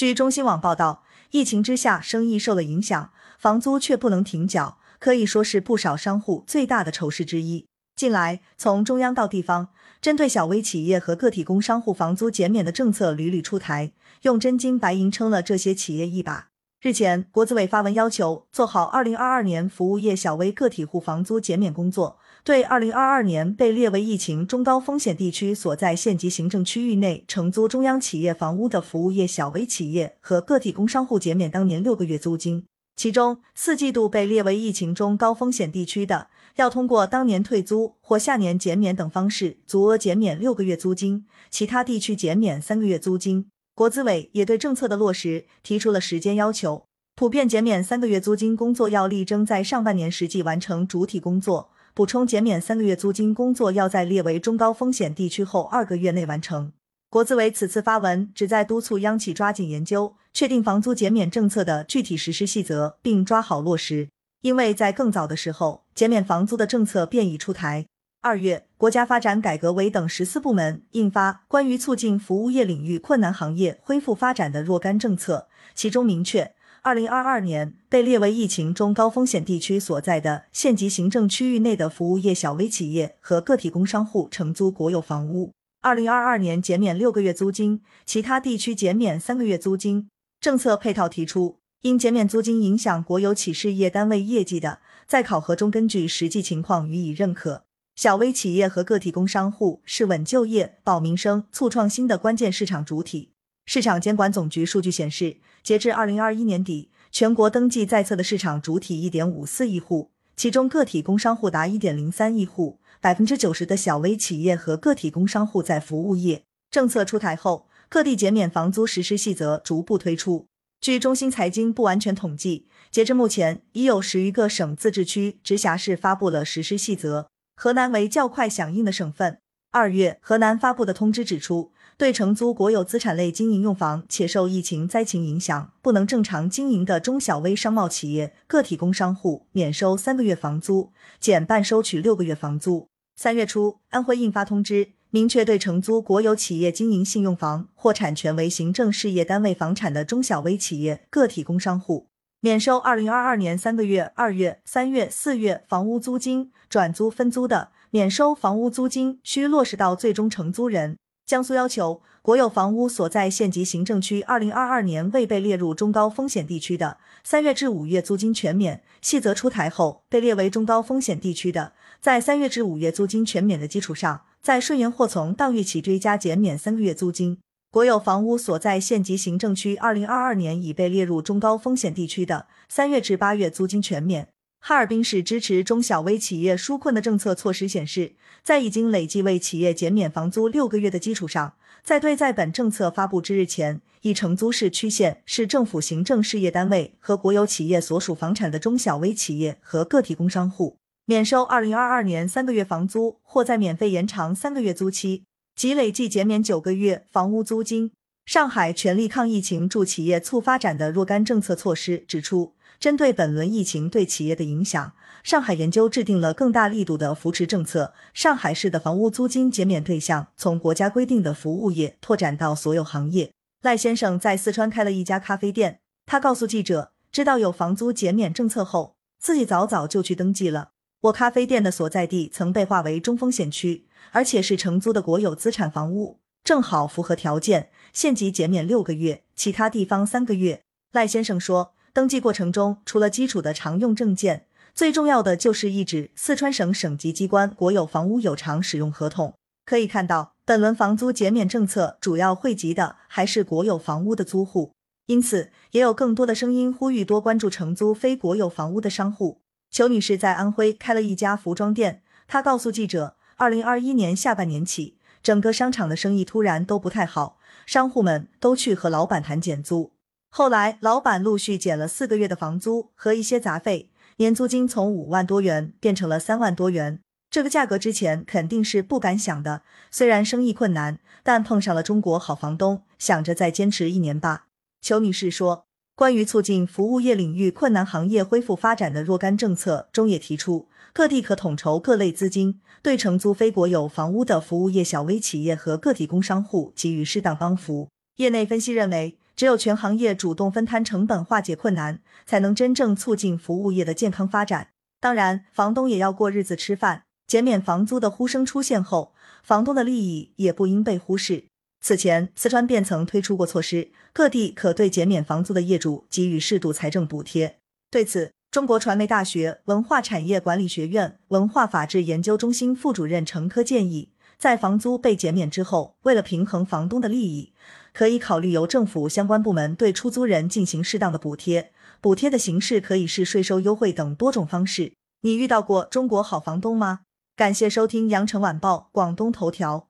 据中新网报道，疫情之下生意受了影响，房租却不能停缴，可以说是不少商户最大的愁事之一。近来，从中央到地方，针对小微企业和个体工商户房租减免的政策屡屡出台，用真金白银撑了这些企业一把。日前，国资委发文要求做好二零二二年服务业小微个体户房租减免工作，对二零二二年被列为疫情中高风险地区所在县级行政区域内承租中央企业房屋的服务业小微企业和个体工商户减免当年六个月租金。其中，四季度被列为疫情中高风险地区的，要通过当年退租或下年减免等方式，足额减免六个月租金；其他地区减免三个月租金。国资委也对政策的落实提出了时间要求，普遍减免三个月租金工作要力争在上半年实际完成主体工作，补充减免三个月租金工作要在列为中高风险地区后二个月内完成。国资委此次发文旨在督促央企抓紧研究，确定房租减免政策的具体实施细则，并抓好落实。因为在更早的时候，减免房租的政策便已出台。二月，国家发展改革委等十四部门印发《关于促进服务业领域困难行业恢复发展的若干政策》，其中明确，二零二二年被列为疫情中高风险地区所在的县级行政区域内的服务业小微企业和个体工商户承租国有房屋，二零二二年减免六个月租金，其他地区减免三个月租金。政策配套提出，因减免租金影响国有企事业单位业绩的，在考核中根据实际情况予以认可。小微企业和个体工商户是稳就业、保民生、促创新的关键市场主体。市场监管总局数据显示，截至二零二一年底，全国登记在册的市场主体一点五四亿户，其中个体工商户达一点零三亿户，百分之九十的小微企业和个体工商户在服务业。政策出台后，各地减免房租实施细则逐步推出。据中新财经不完全统计，截至目前，已有十余个省、自治区、直辖市发布了实施细则。河南为较快响应的省份。二月，河南发布的通知指出，对承租国有资产类经营用房且受疫情灾情影响不能正常经营的中小微商贸企业、个体工商户，免收三个月房租，减半收取六个月房租。三月初，安徽印发通知，明确对承租国有企业经营性用房或产权为行政事业单位房产的中小微企业、个体工商户。免收二零二二年三个月、二月、三月、四月房屋租金，转租分租的，免收房屋租金需落实到最终承租人。江苏要求国有房屋所在县级行政区二零二二年未被列入中高风险地区的，三月至五月租金全免。细则出台后被列为中高风险地区的，在三月至五月租金全免的基础上，在顺延或从当月起追加减免三个月租金。国有房屋所在县级行政区，二零二二年已被列入中高风险地区的，三月至八月租金全免。哈尔滨市支持中小微企业纾困的政策措施显示，在已经累计为企业减免房租六个月的基础上，在对在本政策发布之日前已承租市区县市政府行政事业单位和国有企业所属房产的中小微企业和个体工商户，免收二零二二年三个月房租，或在免费延长三个月租期。即累计减免九个月房屋租金。上海全力抗疫情助企业促发展的若干政策措施指出，针对本轮疫情对企业的影响，上海研究制定了更大力度的扶持政策。上海市的房屋租金减免对象从国家规定的服务业拓展到所有行业。赖先生在四川开了一家咖啡店，他告诉记者，知道有房租减免政策后，自己早早就去登记了。我咖啡店的所在地曾被划为中风险区。而且是承租的国有资产房屋，正好符合条件，县级减免六个月，其他地方三个月。赖先生说，登记过程中除了基础的常用证件，最重要的就是一纸四川省省级机关国有房屋有偿使用合同。可以看到，本轮房租减免政策主要惠及的还是国有房屋的租户，因此也有更多的声音呼吁多关注承租非国有房屋的商户。裘女士在安徽开了一家服装店，她告诉记者。二零二一年下半年起，整个商场的生意突然都不太好，商户们都去和老板谈减租。后来，老板陆续减了四个月的房租和一些杂费，年租金从五万多元变成了三万多元。这个价格之前肯定是不敢想的。虽然生意困难，但碰上了中国好房东，想着再坚持一年吧。裘女士说，关于促进服务业领域困难行业恢复发展的若干政策中也提出。各地可统筹各类资金，对承租非国有房屋的服务业小微企业和个体工商户给予适当帮扶。业内分析认为，只有全行业主动分摊成本、化解困难，才能真正促进服务业的健康发展。当然，房东也要过日子吃饭，减免房租的呼声出现后，房东的利益也不应被忽视。此前，四川便曾推出过措施，各地可对减免房租的业主给予适度财政补贴。对此，中国传媒大学文化产业管理学院文化法治研究中心副主任程科建议，在房租被减免之后，为了平衡房东的利益，可以考虑由政府相关部门对出租人进行适当的补贴。补贴的形式可以是税收优惠等多种方式。你遇到过中国好房东吗？感谢收听羊城晚报广东头条。